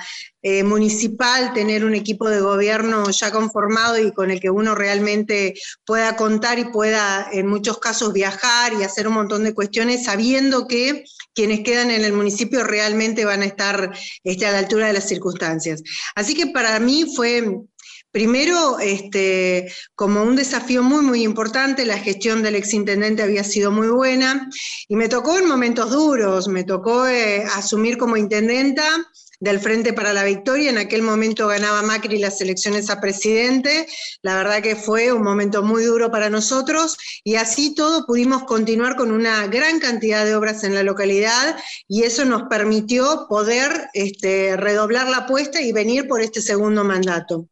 H: eh, municipal, tener un equipo de gobierno ya conformado y con el que uno realmente pueda contar y pueda en muchos casos viajar y hacer un montón de cuestiones sabiendo que quienes quedan en el municipio realmente van a estar este, a la altura de las circunstancias. Así que para mí fue Primero, este, como un desafío muy, muy importante, la gestión del exintendente había sido muy buena y me tocó en momentos duros, me tocó eh, asumir como intendenta del Frente para la Victoria. En aquel momento ganaba Macri las elecciones a presidente. La verdad que fue un momento muy duro para nosotros y así todo pudimos continuar con una gran cantidad de obras en la localidad y eso nos permitió poder este, redoblar la apuesta y venir por este segundo mandato.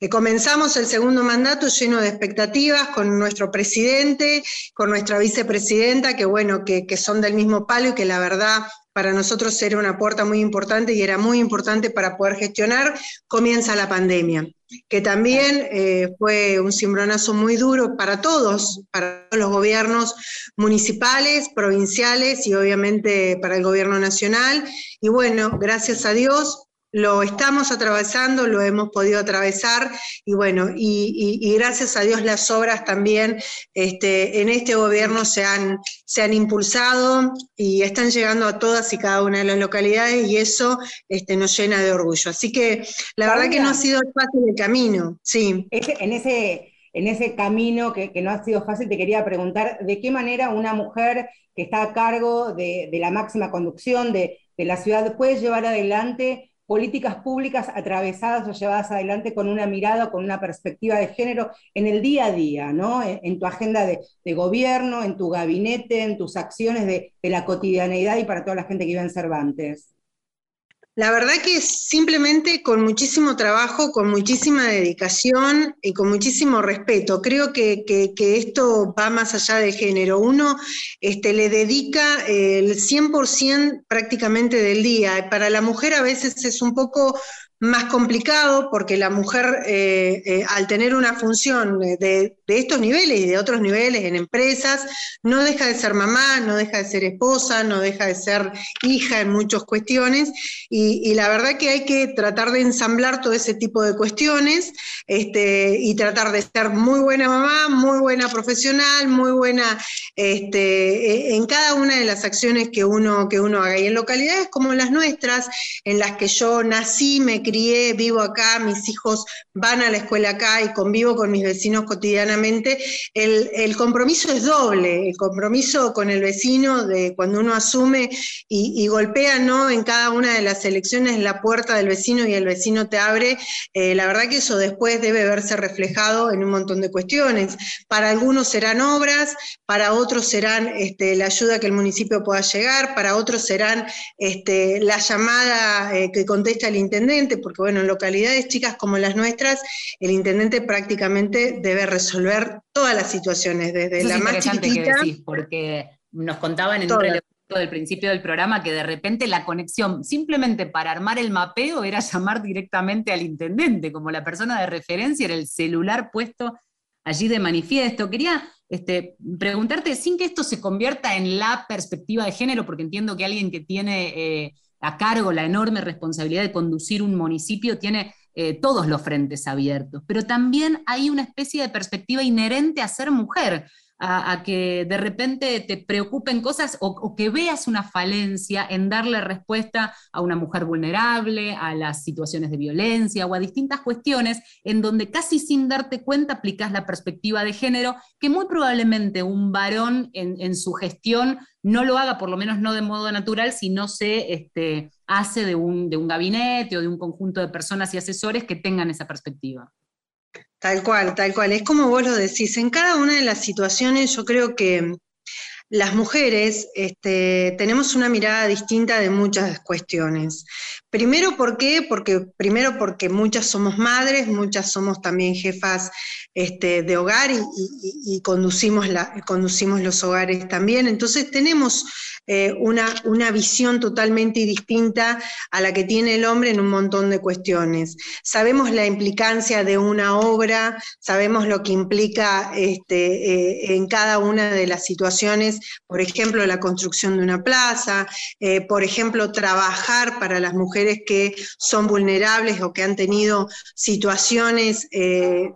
H: Eh, comenzamos el segundo mandato lleno de expectativas con nuestro presidente, con nuestra vicepresidenta, que bueno, que, que son del mismo palo y que la verdad para nosotros era una puerta muy importante y era muy importante para poder gestionar, comienza la pandemia, que también eh, fue un cimbronazo muy duro para todos, para los gobiernos municipales, provinciales y obviamente para el gobierno nacional. Y bueno, gracias a Dios lo estamos atravesando, lo hemos podido atravesar y bueno, y, gracias a Dios las obras también este, en este gobierno se han, se han impulsado y están llegando a todas y cada una de las localidades y eso este, nos llena de orgullo. Así que la verdad que no ha sido fácil el camino, sí.
A: en ese en ese camino que, no ha sido fácil, te quería preguntar de qué manera una mujer que está a cargo de, la máxima conducción de, de, la ciudad puede llevar adelante políticas públicas atravesadas o llevadas adelante con una mirada, con una perspectiva de género en el día a día, ¿no? En, tu agenda de, gobierno, en tu gabinete, en tus acciones de, de la cotidianeidad y para toda la gente que vive en Cervantes.
H: La verdad que simplemente con muchísimo trabajo, con muchísima dedicación y con muchísimo respeto. Creo que, esto va más allá de género. Uno este, le dedica el 100% prácticamente del día. Para la mujer a veces es un poco más complicado porque la mujer, eh, eh, al tener una función de, estos niveles y de otros niveles en empresas, no deja de ser mamá, no deja de ser esposa, no deja de ser hija en muchas cuestiones. Y, la verdad que hay que tratar de ensamblar todo ese tipo de cuestiones este, y tratar de ser muy buena mamá, muy buena profesional, muy buena este, e, en cada una de las acciones que uno, que uno haga. Y en localidades como las nuestras, en las que yo nací, me crié, vivo acá, mis hijos van a la escuela acá y convivo con mis vecinos cotidianamente, el, compromiso es doble, el compromiso con el vecino de cuando uno asume y, golpea ¿no? en cada una de las elecciones la puerta del vecino y el vecino te abre, eh, la verdad que eso después debe verse reflejado en un montón de cuestiones. Para algunos serán obras, para otros serán este, la ayuda que el municipio pueda llegar, para otros serán este, la llamada eh, que contesta el intendente, porque bueno, en localidades chicas como las nuestras, el intendente prácticamente debe resolver todas las situaciones, desde la más chiquitita.
B: Que porque nos contaban en un relevo del principio del programa que de repente la conexión simplemente para armar el mapeo era llamar directamente al intendente, como la persona de referencia era el celular puesto allí de manifiesto. Quería este, preguntarte, sin que esto se convierta en la perspectiva de género, porque entiendo que alguien que tiene eh, a cargo la enorme responsabilidad de conducir un municipio tiene eh, todos los frentes abiertos, pero también hay una especie de perspectiva inherente a ser mujer a, que de repente te preocupen cosas o, que veas una falencia en darle respuesta a una mujer vulnerable, a las situaciones de violencia o a distintas cuestiones en donde casi sin darte cuenta aplicas la perspectiva de género que muy probablemente un varón en, su gestión no lo haga, por lo menos no de modo natural, si no se este, hace de un, de un gabinete o de un conjunto de personas y asesores que tengan esa perspectiva.
H: Tal cual, tal cual. Es como vos lo decís. En cada una de las situaciones yo creo que las mujeres este, tenemos una mirada distinta de muchas cuestiones. Primero, ¿por qué? Porque, primero porque muchas somos madres, muchas somos también jefas este, de hogar y, conducimos, conducimos los hogares también. Entonces tenemos eh, una, una visión totalmente distinta a la que tiene el hombre en un montón de cuestiones. Sabemos la implicancia de una obra, sabemos lo que implica este, eh, en cada una de las situaciones, por ejemplo, la construcción de una plaza, eh, por ejemplo, trabajar para las mujeres que son vulnerables o que han tenido situaciones de,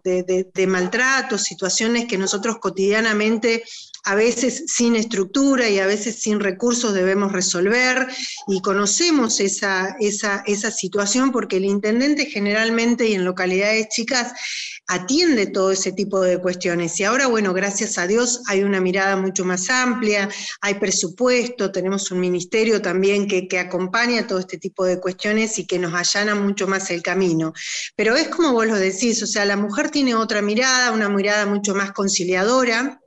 H: de maltrato, situaciones que nosotros cotidianamente a veces sin estructura y a veces sin recursos debemos resolver y conocemos esa, esa, esa situación porque el intendente generalmente y en localidades chicas atiende todo ese tipo de cuestiones. Y ahora, bueno, gracias a Dios hay una mirada mucho más amplia, hay presupuesto, tenemos un ministerio también que, que acompaña todo este tipo de cuestiones y que nos allana mucho más el camino. Pero es como vos lo decís, o sea, la mujer tiene otra mirada, una mirada mucho más conciliadora.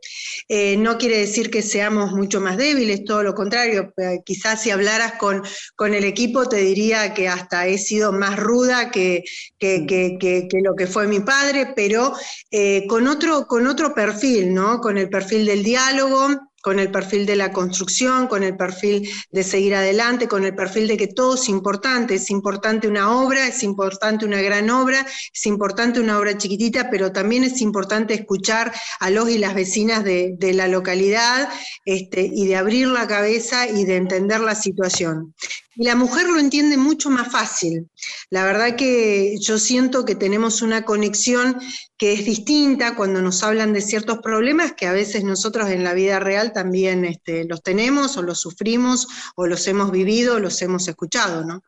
H: Eh, no quiere decir que seamos mucho más débiles, todo lo contrario. Eh, quizás si hablaras con, con el equipo te diría que hasta he sido más ruda que, que, que, que lo que fue mi padre, pero eh, con, otro, con otro perfil, ¿no? Con el perfil del diálogo, con el perfil de la construcción, con el perfil de seguir adelante, con el perfil de que todo es importante, es importante una obra, es importante una gran obra, es importante una obra chiquitita, pero también es importante escuchar a los y las vecinas de, la localidad este, y de abrir la cabeza y de entender la situación. Y la mujer lo entiende mucho más fácil. La verdad que yo siento que tenemos una conexión que es distinta cuando nos hablan de ciertos problemas que a veces nosotros en la vida real también este, los tenemos o los sufrimos o los hemos vivido o los hemos escuchado, ¿no?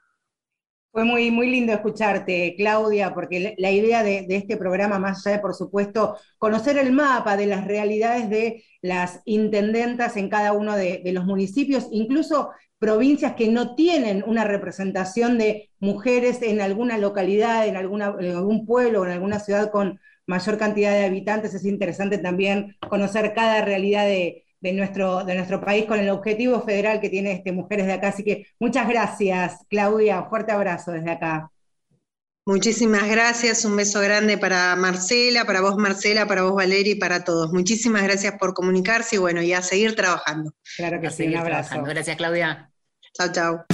A: Fue muy, muy lindo escucharte, Claudia, porque la idea de, este programa, más allá de, por supuesto, conocer el mapa de las realidades de las intendentas en cada uno de, los municipios, incluso provincias que no tienen una representación de mujeres en alguna localidad, en, alguna, algún pueblo o en alguna ciudad con mayor cantidad de habitantes, es interesante también conocer cada realidad de, nuestro, de nuestro país con el objetivo federal que tiene este Mujeres de Acá. Así que muchas gracias, Claudia. Fuerte abrazo desde acá.
H: Muchísimas gracias, un beso grande para Marcela, para vos Marcela, para vos Valeria y para todos. Muchísimas gracias por comunicarse y bueno, y a seguir trabajando.
A: Claro que sí, un abrazo.
B: Gracias Claudia.
H: Chao, chao.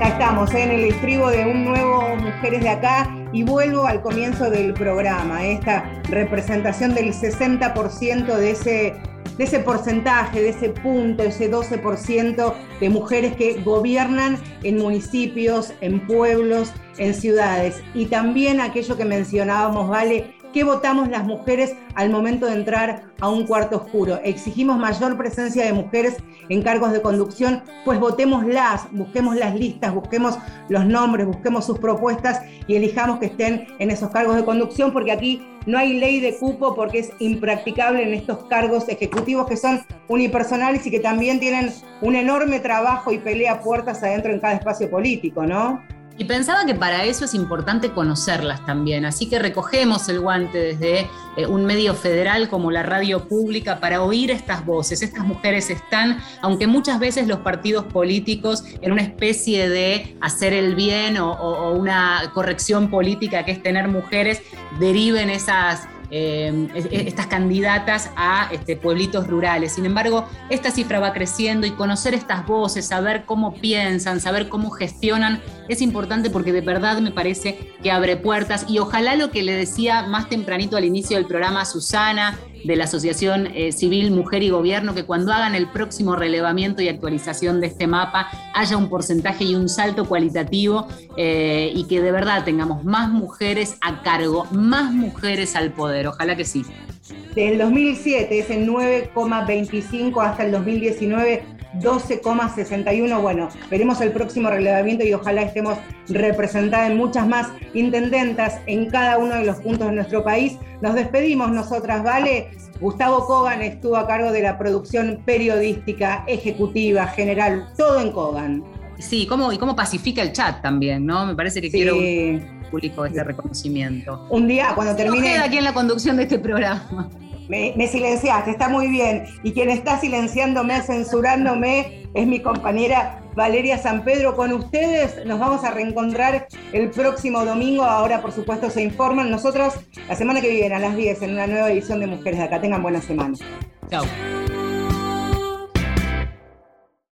A: Ya estamos ¿eh? en el estribo de un nuevo Mujeres de Acá y vuelvo al comienzo del programa, esta representación del 60% de ese, de ese porcentaje, de ese punto, ese 12% de mujeres que gobiernan en municipios, en pueblos, en ciudades. Y también aquello que mencionábamos, ¿vale? ¿Qué votamos las mujeres al momento de entrar a un cuarto oscuro? Exigimos mayor presencia de mujeres en cargos de conducción, pues votémoslas, busquemos las listas, busquemos los nombres, busquemos sus propuestas y elijamos que estén en esos cargos de conducción, porque aquí no hay ley de cupo, porque es impracticable en estos cargos ejecutivos que son unipersonales y que también tienen un enorme trabajo y pelea puertas adentro en cada espacio político, ¿no?
B: Y pensaba que para eso es importante conocerlas también, así que recogemos el guante desde eh, un medio federal como la radio pública para oír estas voces. Estas mujeres están, aunque muchas veces los partidos políticos en una especie de hacer el bien o, o una corrección política que es tener mujeres, deriven esas Em, estas candidatas a este, pueblitos rurales. Sin embargo, esta cifra va creciendo y conocer estas voces, saber cómo piensan, saber cómo gestionan, es importante porque de verdad me parece que abre puertas y ojalá lo que le decía más tempranito al inicio del programa Susana, de la Asociación eh, Civil Mujer y Gobierno, que cuando hagan el próximo relevamiento y actualización de este mapa haya un porcentaje y un salto cualitativo eh, y que de verdad tengamos más mujeres a cargo, más mujeres al poder. Ojalá que sí.
A: Desde el 2007 es el 9,25 hasta el 2019 12,61. Bueno, veremos el próximo relevamiento y ojalá estemos representadas en muchas más intendentas en cada uno de los puntos de nuestro país. Nos despedimos nosotras, ¿vale? Gustavo Kogan estuvo a cargo de la producción periodística, ejecutiva, general, todo en Kogan.
B: Sí, cómo, y cómo pacifica el chat también, ¿no? Me parece que quiero público este reconocimiento.
A: Un día, cuando termine.
B: aquí en la conducción de este programa.
A: Me, silenciaste, está muy bien. Y quien está silenciándome, censurándome, es mi compañera Valeria San Pedro. Con ustedes nos vamos a reencontrar el próximo domingo. Ahora, por supuesto, se informan. Nosotros, la semana que viene, a las 10, en una nueva edición de Mujeres de Acá. Tengan buena semana.
B: Chao.